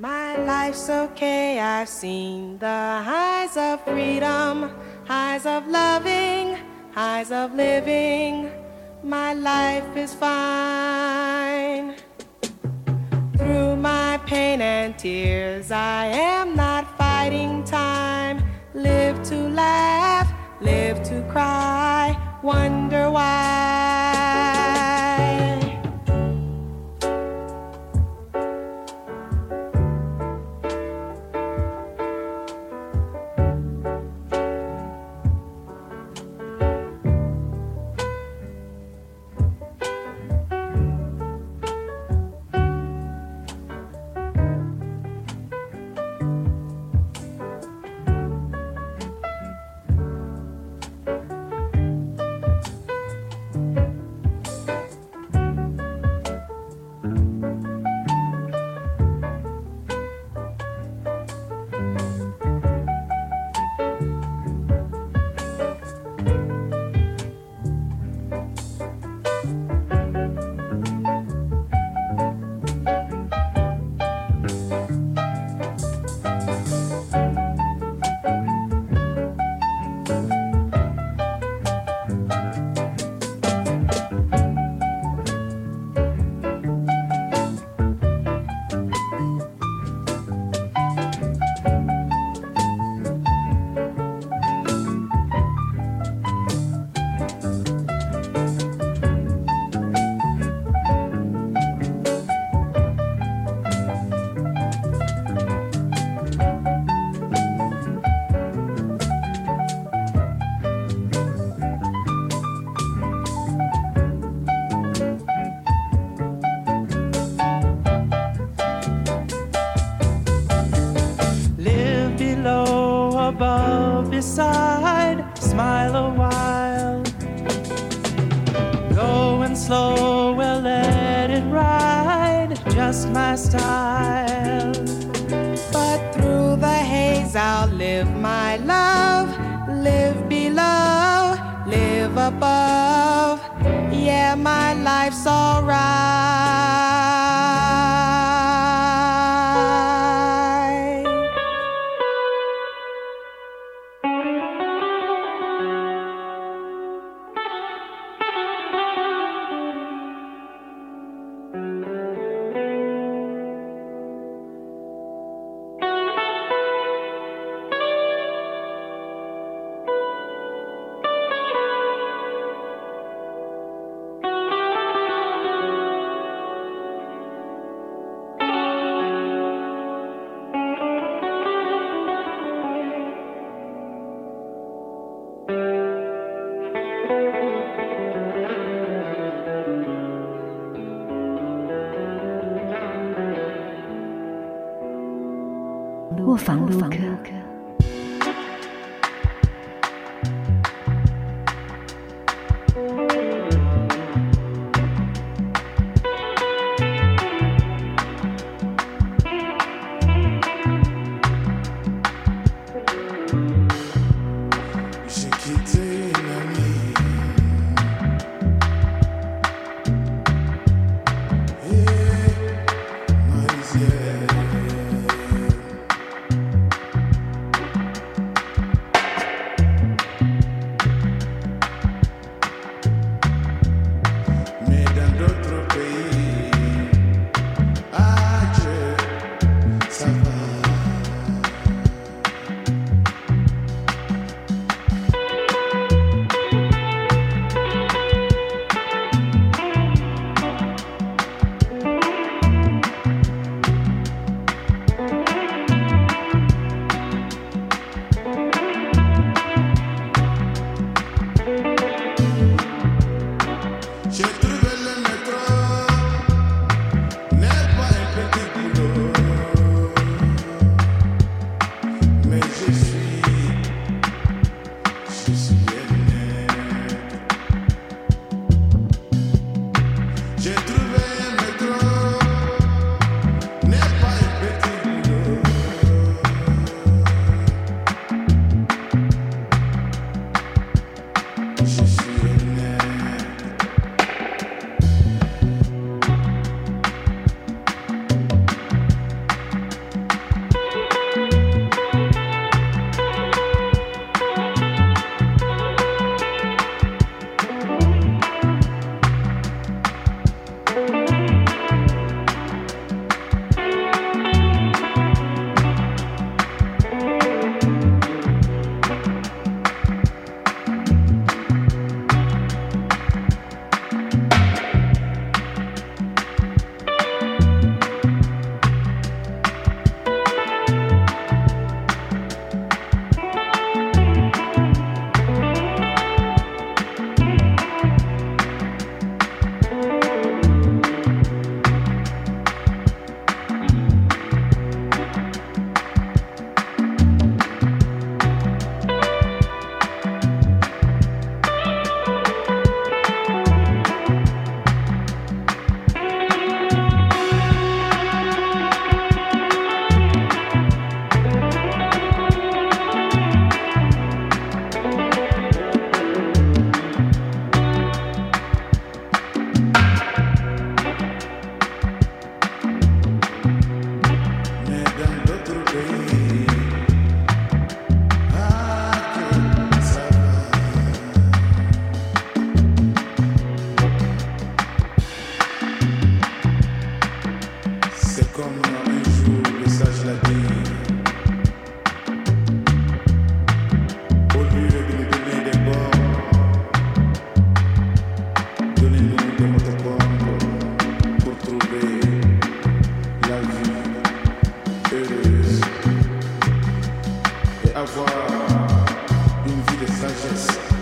My life's okay, I've seen the highs of freedom, highs of loving, highs of living. My life is fine. Through my pain and tears, I am not fighting time. Live to laugh, live to cry, wonder why. avoir une vie de sagesse.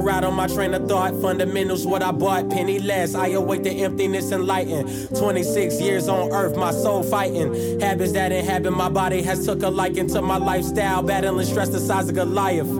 Ride on my train of thought. Fundamentals, what I bought, penny less. I await the emptiness and lighten. 26 years on earth, my soul fighting. Habits that inhabit my body has took a liking to my lifestyle. Battling stress the size of Goliath.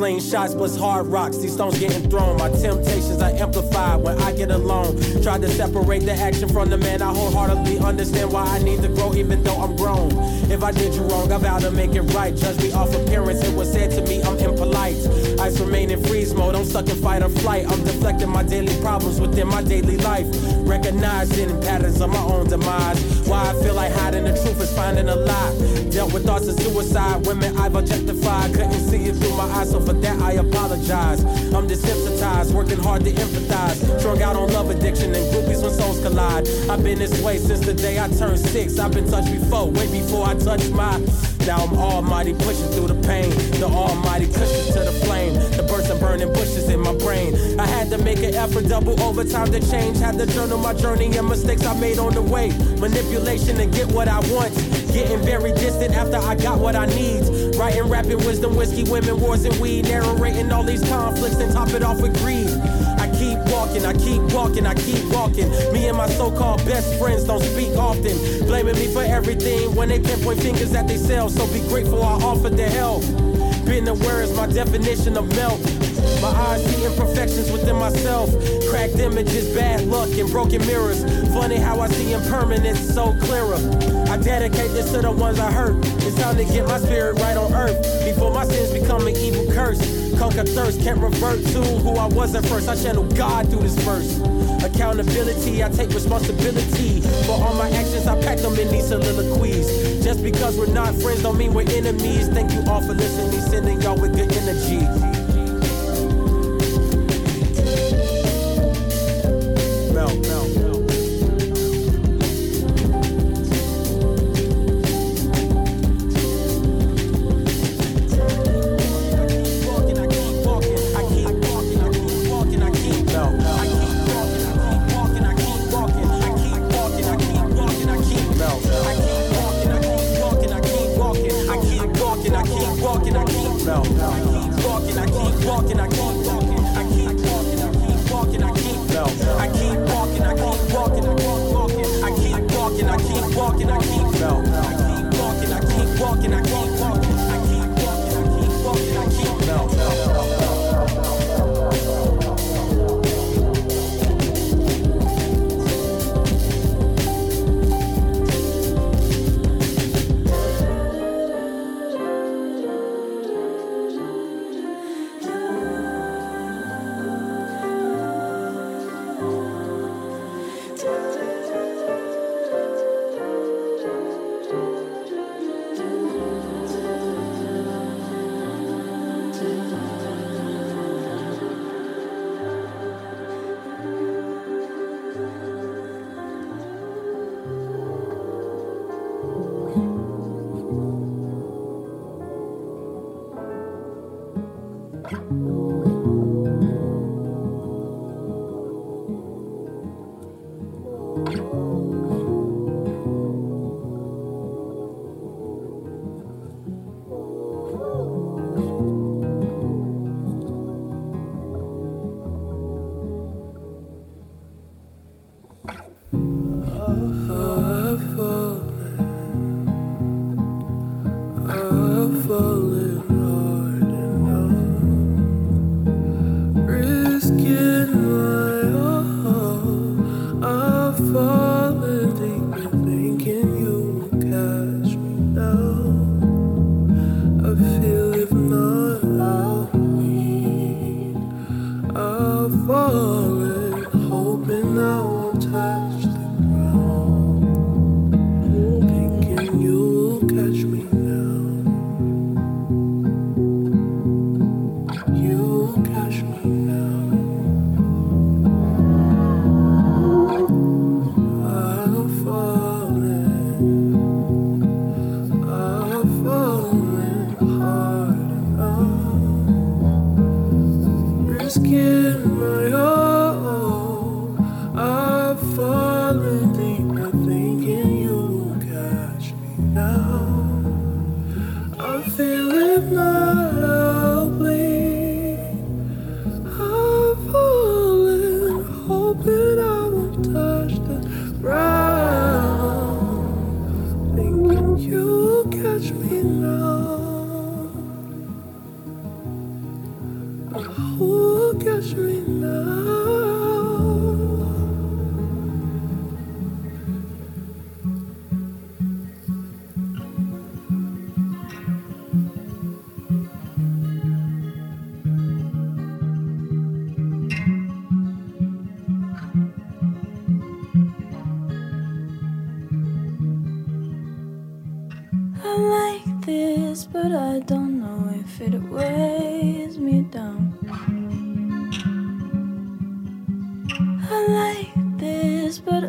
Slingshots plus hard rocks, these stones getting thrown. My temptations are amplified when I get alone. Tried to separate the action from the man. I wholeheartedly understand why I need to grow, even though I'm grown. If I did you wrong, I vow to make it right. Judge me off appearance, it was said to me I'm impolite. Ice remain in freeze mode, I'm stuck in fight or flight. I'm deflecting my daily problems within my daily life. Recognizing patterns of my own demise. Why I feel like hiding the truth is finding a lie. Dealt with thoughts of suicide, women I've objectified. Couldn't see it through my eyes so for that I apologize. I'm desensitized, working hard to empathize. Strung out on love addiction and groupies when souls collide. I've been this way since the day I turned six. I've been touched before, way before I touched my. Now I'm almighty pushing through the pain. The almighty pushes to the flame. The burning bushes in my brain. I had to make an effort, double overtime to change. Had to journal my journey and mistakes I made on the way. Manipulation to get what I want. Getting very distant after I got what I need. Writing, rapping, wisdom, whiskey, women, wars, and weed. Narrating all these conflicts and top it off with greed. I keep walking, I keep walking, I keep walking. Me and my so called best friends don't speak often. Blaming me for everything when they pinpoint fingers at themselves. So be grateful I offered their help. Being aware is my definition of melt. Eyes see imperfections within myself. Cracked images, bad luck, and broken mirrors. Funny how I see impermanence so clearer. I dedicate this to the ones I hurt. It's time to get my spirit right on earth before my sins become an evil curse. Conquer thirst, can't revert to who I was at first. I channel God through this verse. Accountability, I take responsibility for all my actions. I pack them in these soliloquies. Just because we're not friends don't mean we're enemies. Thank you all for listening, sending y'all with good energy.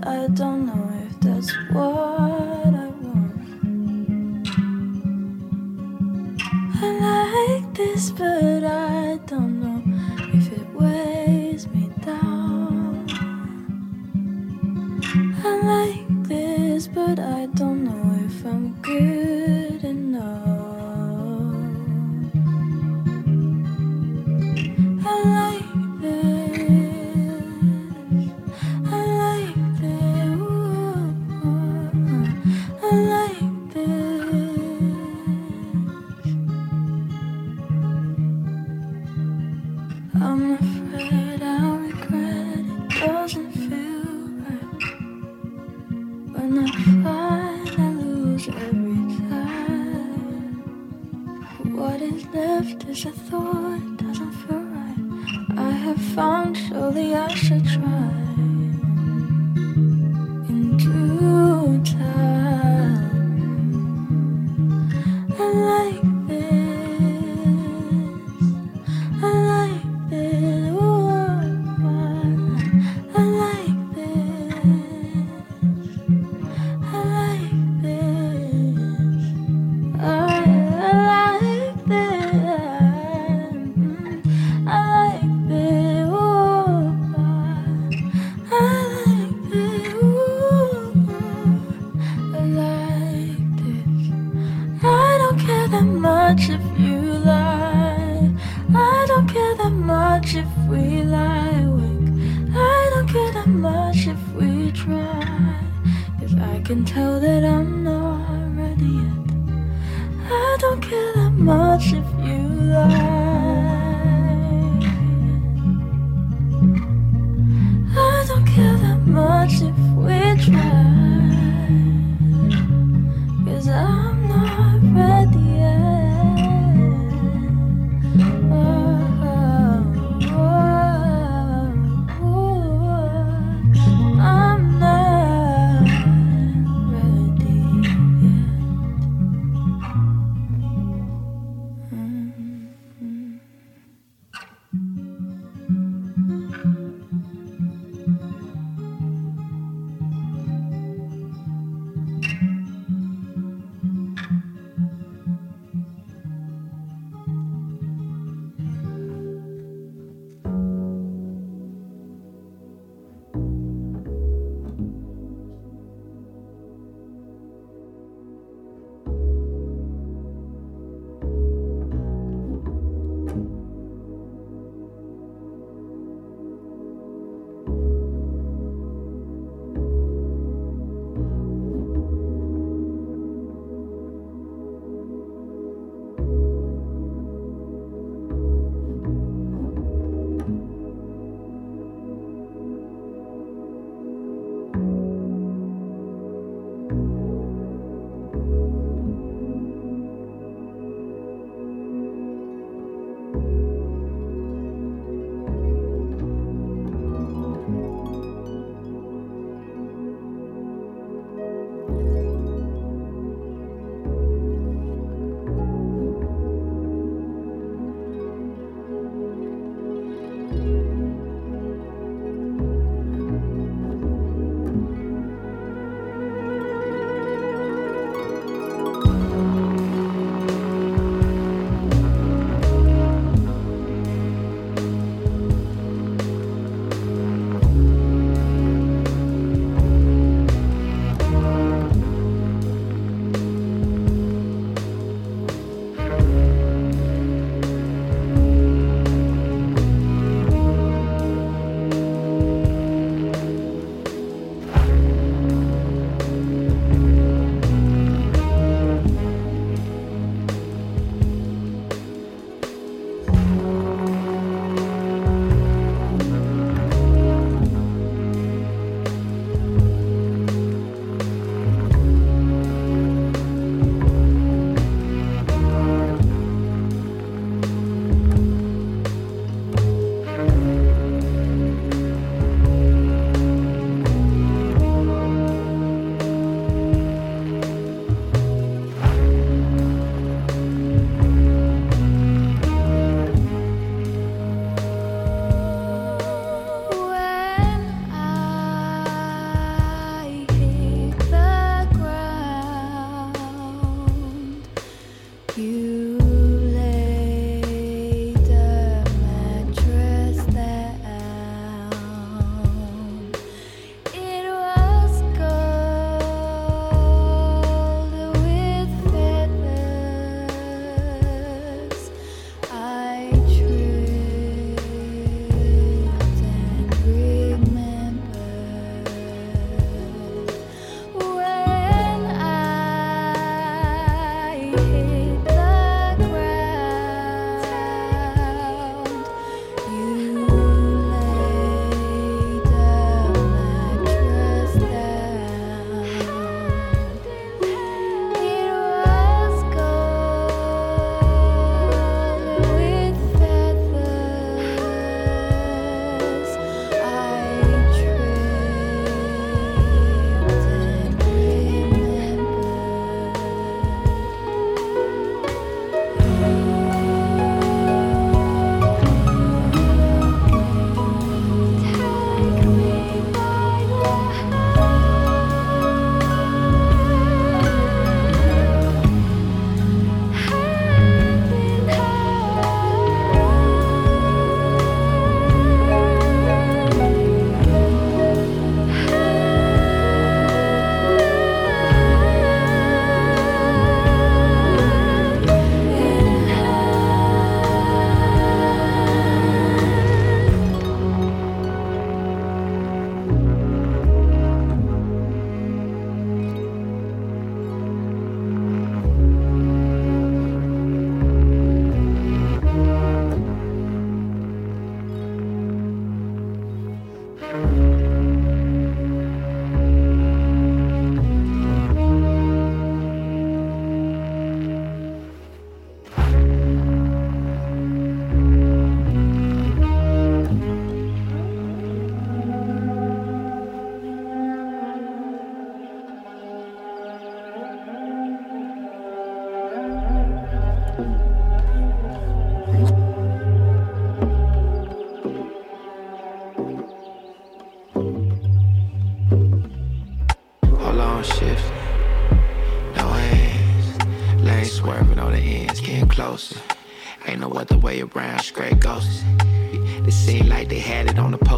I don't know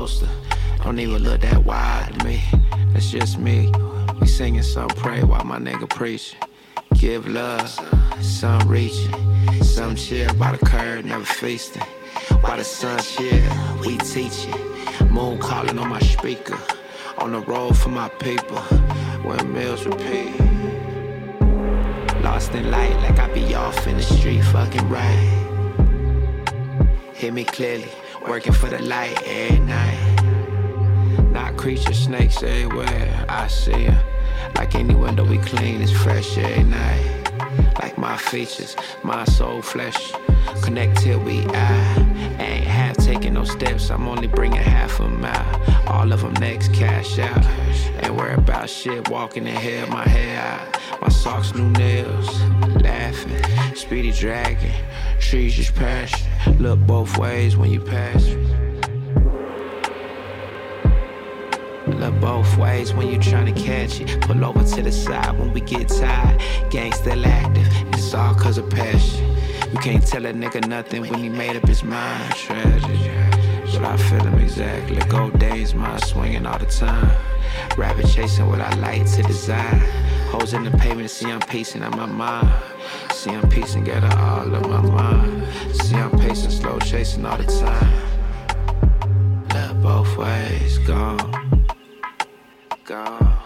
Don't even look that wide to me. That's just me. We singing some pray while my nigga preaching. Give love, some reaching. Some chill by the curb, never feasting. While the sun chill, we teaching. Moon calling on my speaker. On the road for my people. When meals repeat. Lost in light like I be off in the street, fucking right. Hear me clearly, working for the light at night. Not creatures, snakes everywhere, I see them. Like any window we clean, it's fresh every night. Like my features, my soul, flesh, connect till we eye. Ain't half taking no steps, I'm only bringing half a mile. All of them next cash out. Ain't worry about shit, walking in hell, my hair out. My socks, new nails, laughing, speedy dragon, Trees just pass. Look both ways when you pass. Look both ways when you tryna catch it. Pull over to the side when we get tired. Gang still active, it's all cause of passion. You can't tell a nigga nothing when he made up his mind. Tragic, but I feel him exactly. Gold days, my swinging all the time. Rabbit chasing what I like to design. Holes in the pavement, see I'm pacing on my mind. See I'm pacing, piecing together all of my mind. See I'm pacing, slow chasing all the time. Look both ways, gone, gone.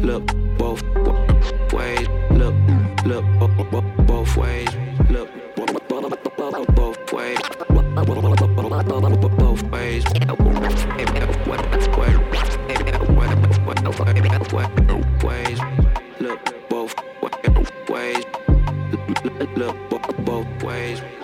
Look both ways, look, look both ways, look both ways, both ways. both Ways, look both ways, look both ways.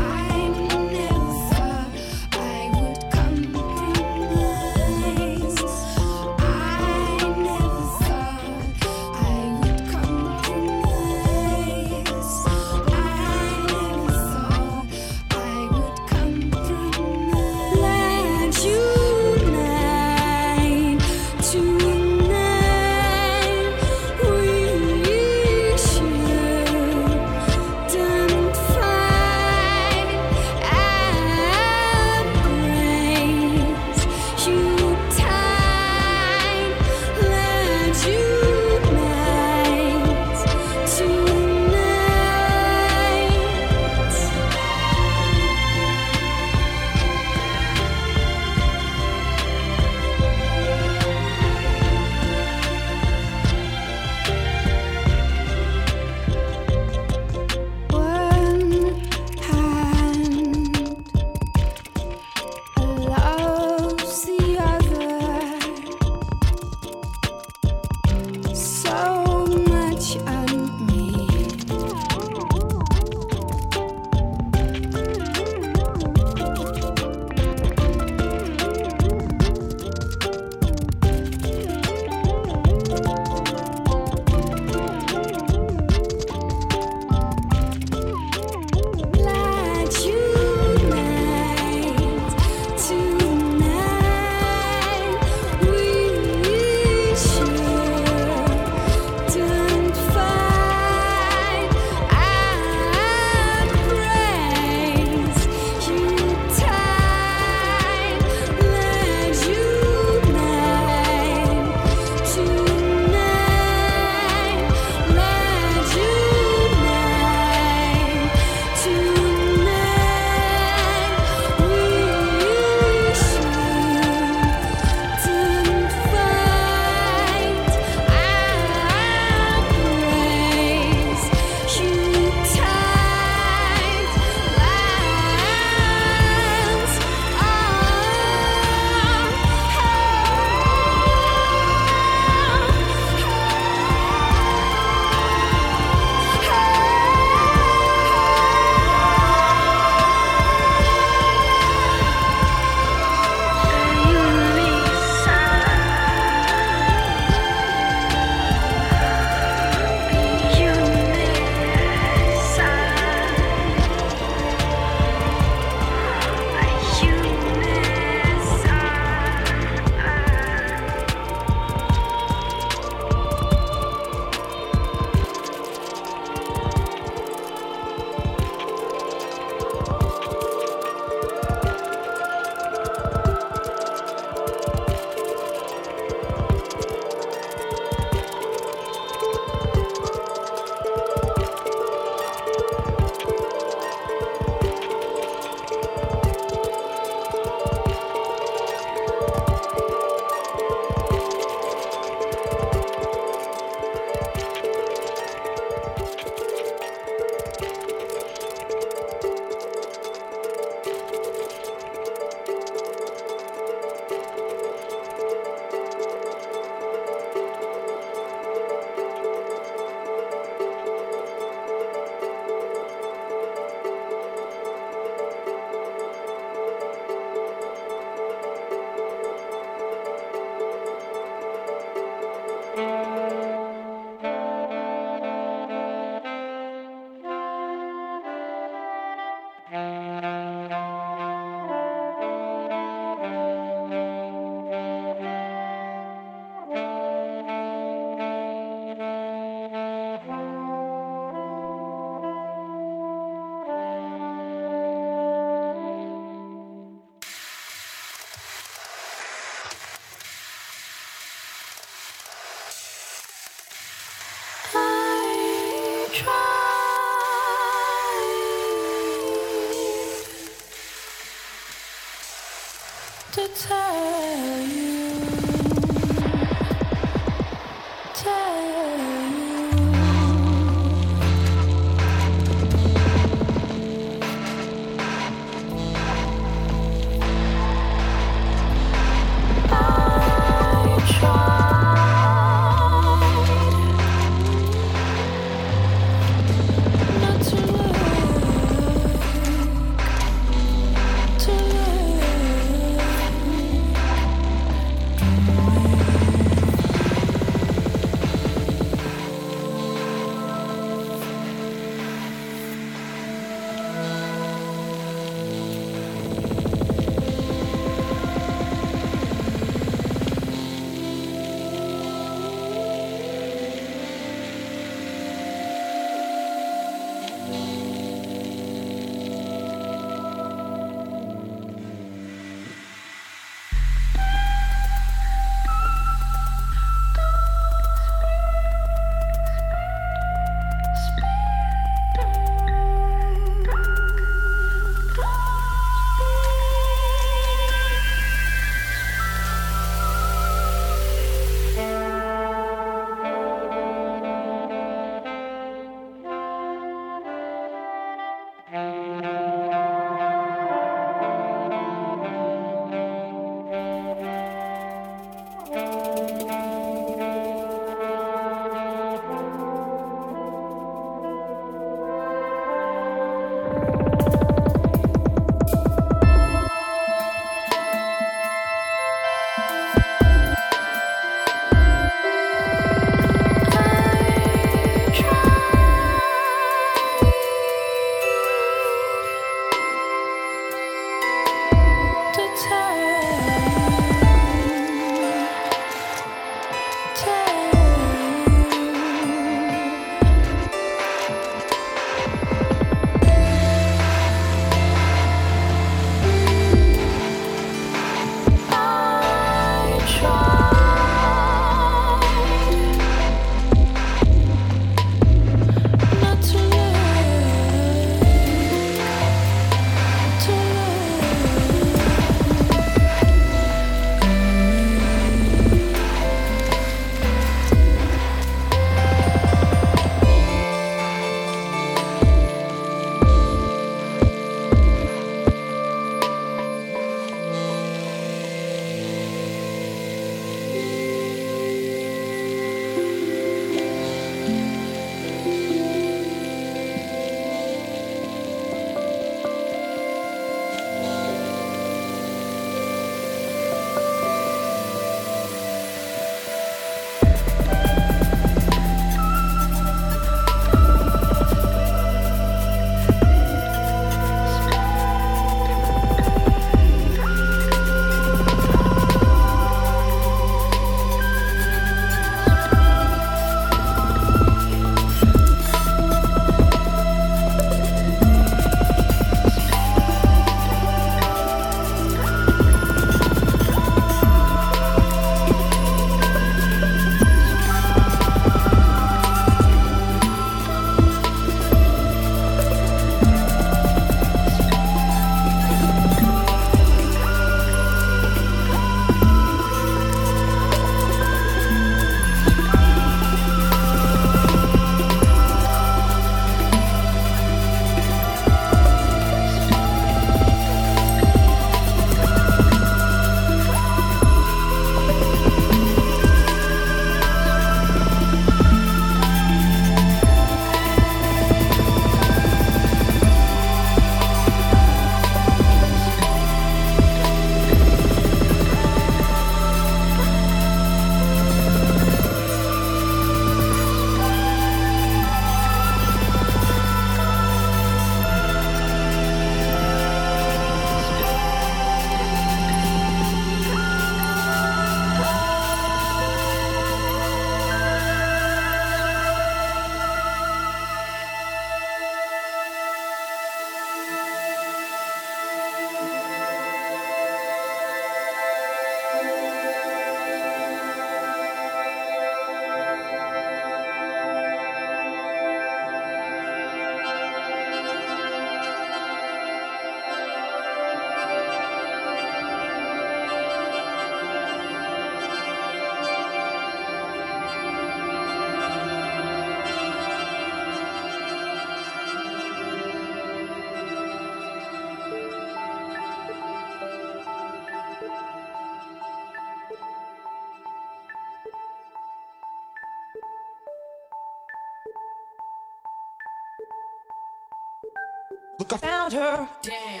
Found her. Damn.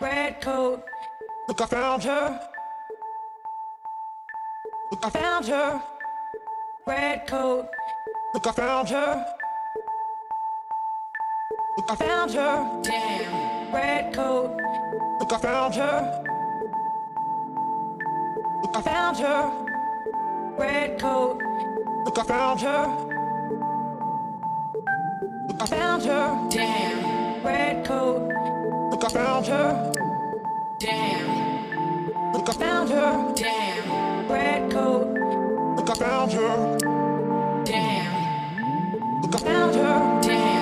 Red coat. Look, I found her. Look, I found her. Red coat. Look, I found her. Look, I found her. Damn. Red coat. Look, I found her. Look, I found her. Red coat. Look, I found her. Look, I found her. Damn. Red coat. Look, I found her. Damn. Look, I found her. Damn. Red coat. Look, I found her. Damn. Look, I found her. Damn.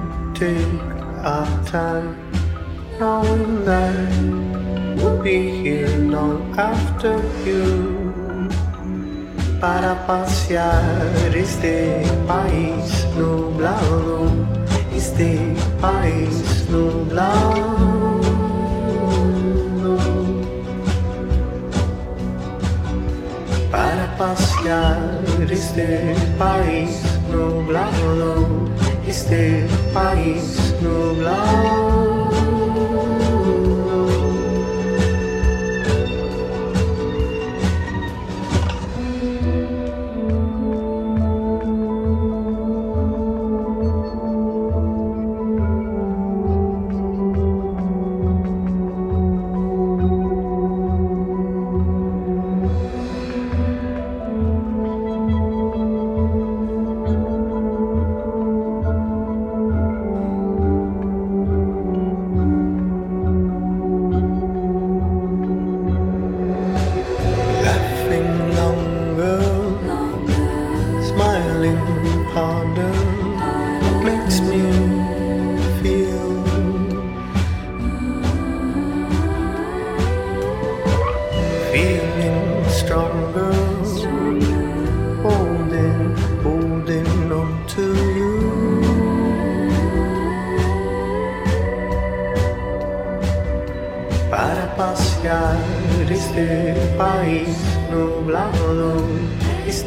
take our time, knowing that we'll be here long after you para pasear este país nublado, este país nublado. Para pasear este país nublado, este país nublado.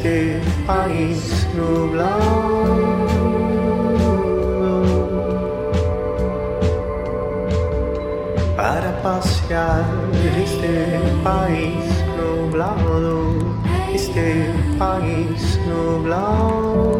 Este país nublado. Para pasear este país nublado, este país nublado.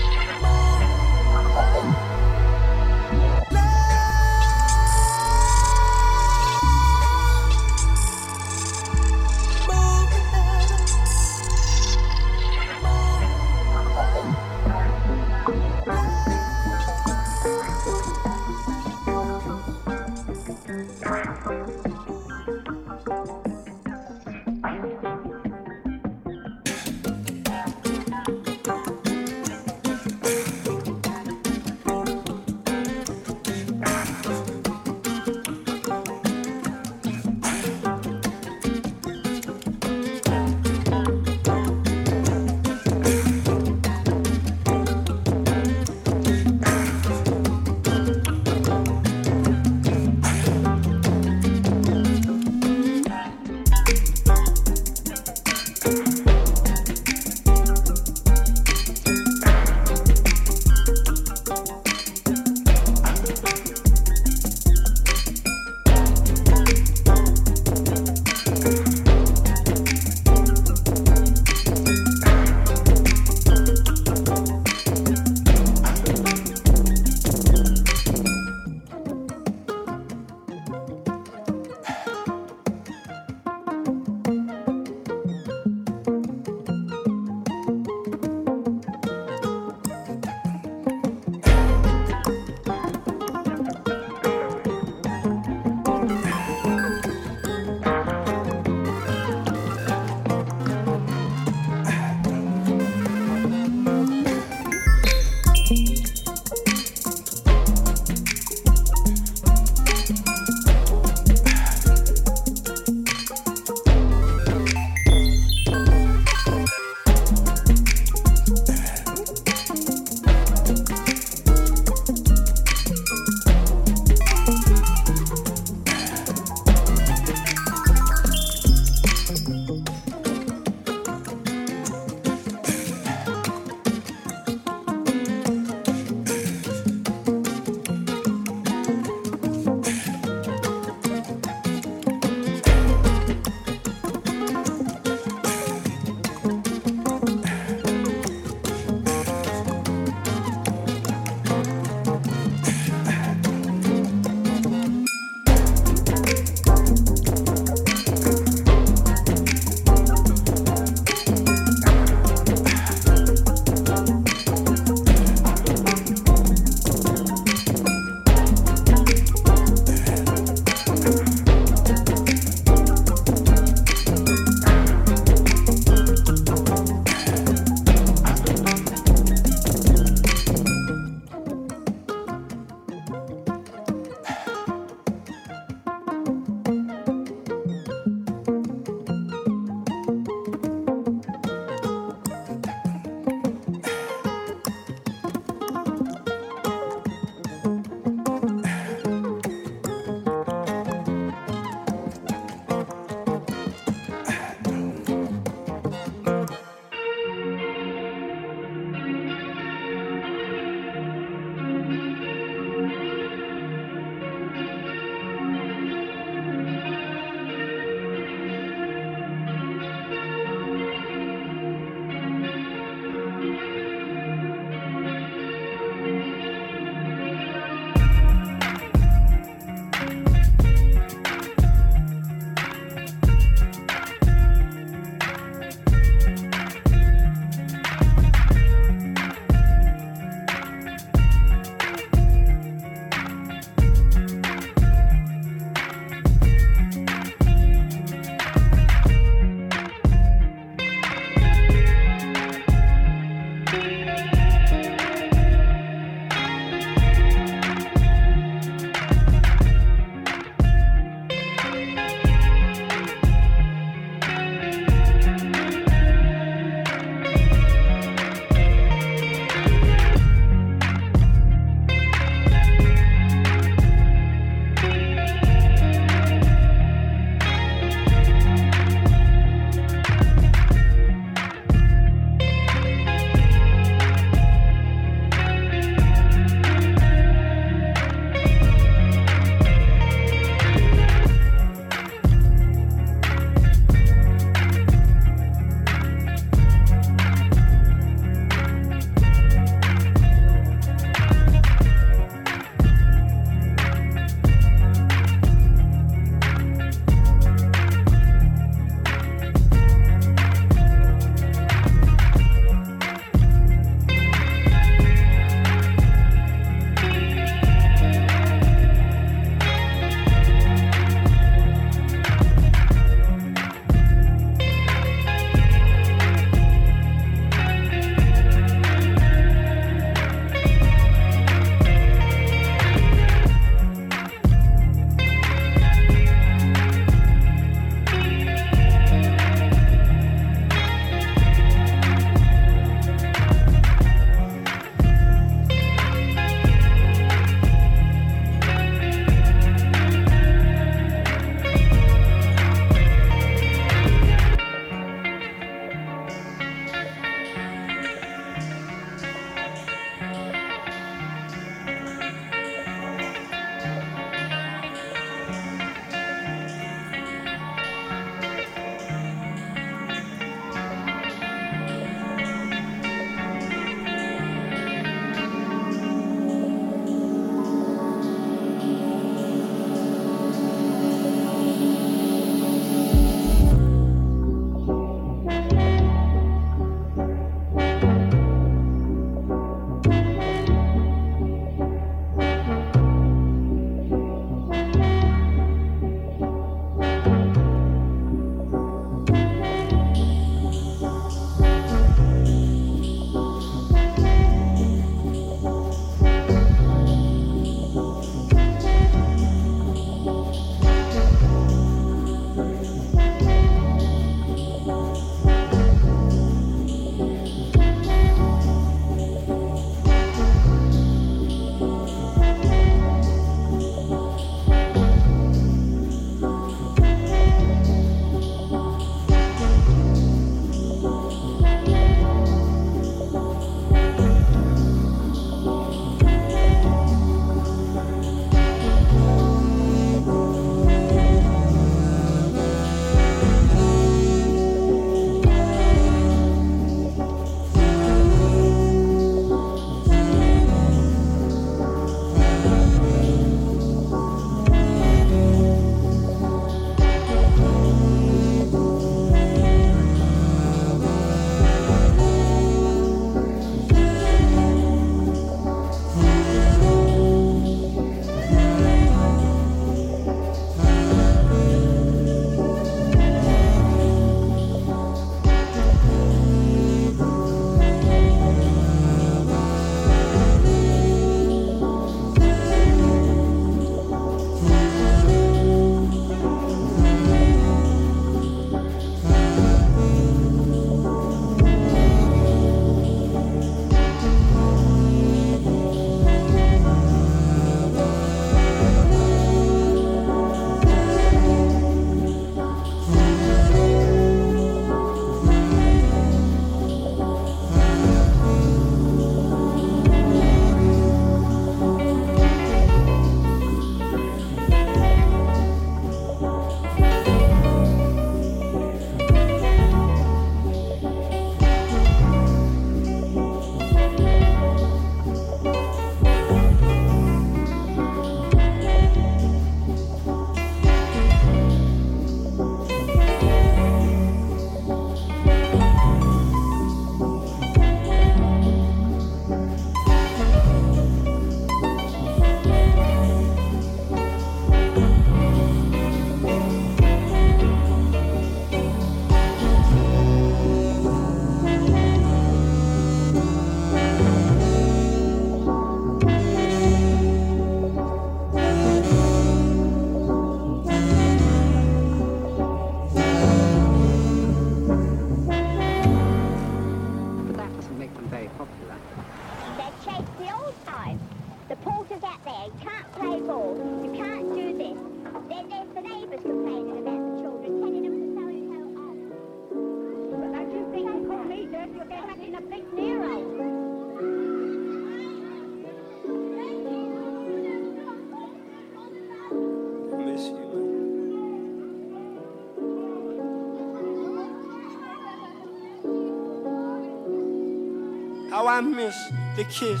I miss the kiss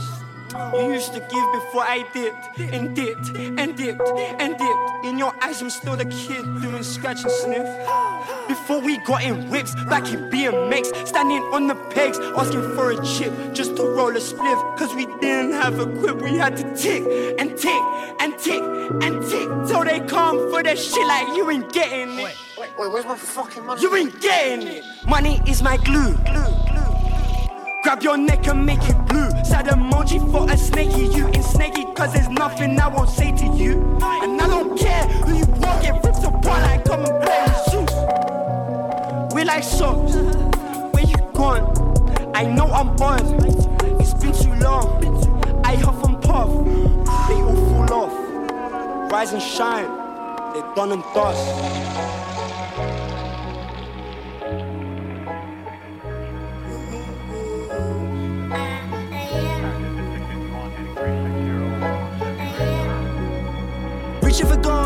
you used to give before I dipped and dipped and dipped and dipped. In your eyes, I'm still the kid doing scratch and sniff. Before we got in whips, back in BMX, standing on the pegs, asking for a chip just to roll a spliff. Cause we didn't have a grip, we had to tick and tick and tick and tick till they come for the shit like you ain't getting it. Wait, wait, wait, where's my fucking money? You ain't getting it. Money is my glue, glue. Grab your neck and make it blue. Sad emoji for a snaky. You ain't snaky, cause there's nothing I won't say to you. And I don't care who you walk get ripped apart like come and play with shoes. We like socks. Where you gone? I know I'm on. It's been too long. I huff and puff. They all fall off. Rise and shine. They're done and dust.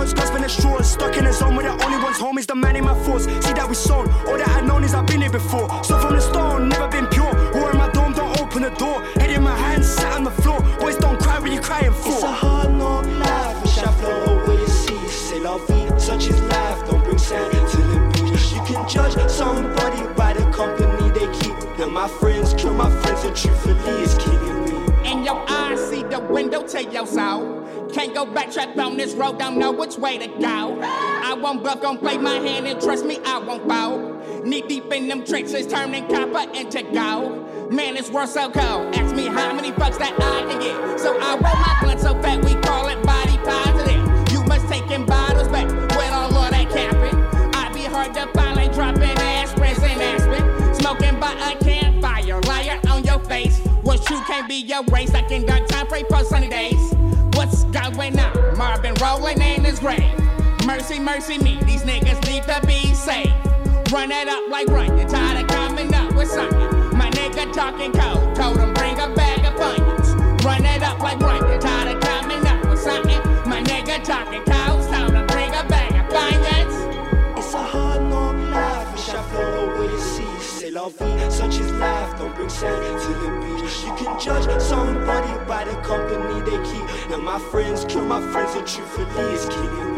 For grasping at straws. Stuck in a zone where the only one's home is the man in my force. See that we sown. All that I known is I've been here before. So from the stone, never been pure. War in my dome, don't open the door. Head in my hands, sat on the floor. Boys don't cry when you crying for. It's a hard knock life. Wish I over your sea. C'est la vie, such is life. Don't bring sand to the beach. You can judge somebody by the company they keep. They're my friends, kill my friends, and truthfully it's me. In your eyes, see the window to your soul. Can't go back, backtrack on this road, don't know which way to go. I won't bluff, gon' play my hand, and trust me, I won't bow. Knee deep in them trenches, turning copper into gold. Man, this world so cold. Ask me how many bucks that I can get. So I roll my blunt so fat, we call it body positive. You must taking bottles back with all of that capping. I be hard to find, like dropping aspirins and aspirin. Smoking by a campfire, liar on your face. What's true can't be your race, like in dark time, pray for sunny days. What's going on? Marvin rolling in his grave. Mercy, mercy me, these niggas need to be safe. Run it up like run, You're tired of coming up with something. My nigga talking cold, told him bring a bag of onions. Run it up like run, You're tired of coming up with something. My nigga talking cold, told him bring a bag of onions. It's a hard life. Wish I float over your to the beach. You can judge somebody by the company they keep. And my friends kill my friends, and truthfully it's killing me.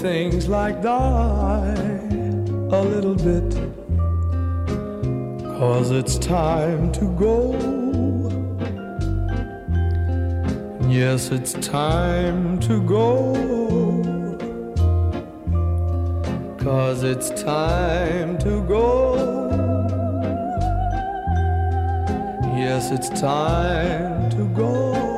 things like die a little bit. Cause it's time to go. Yes, it's time to go. Cause it's time to go. Yes, it's time to go.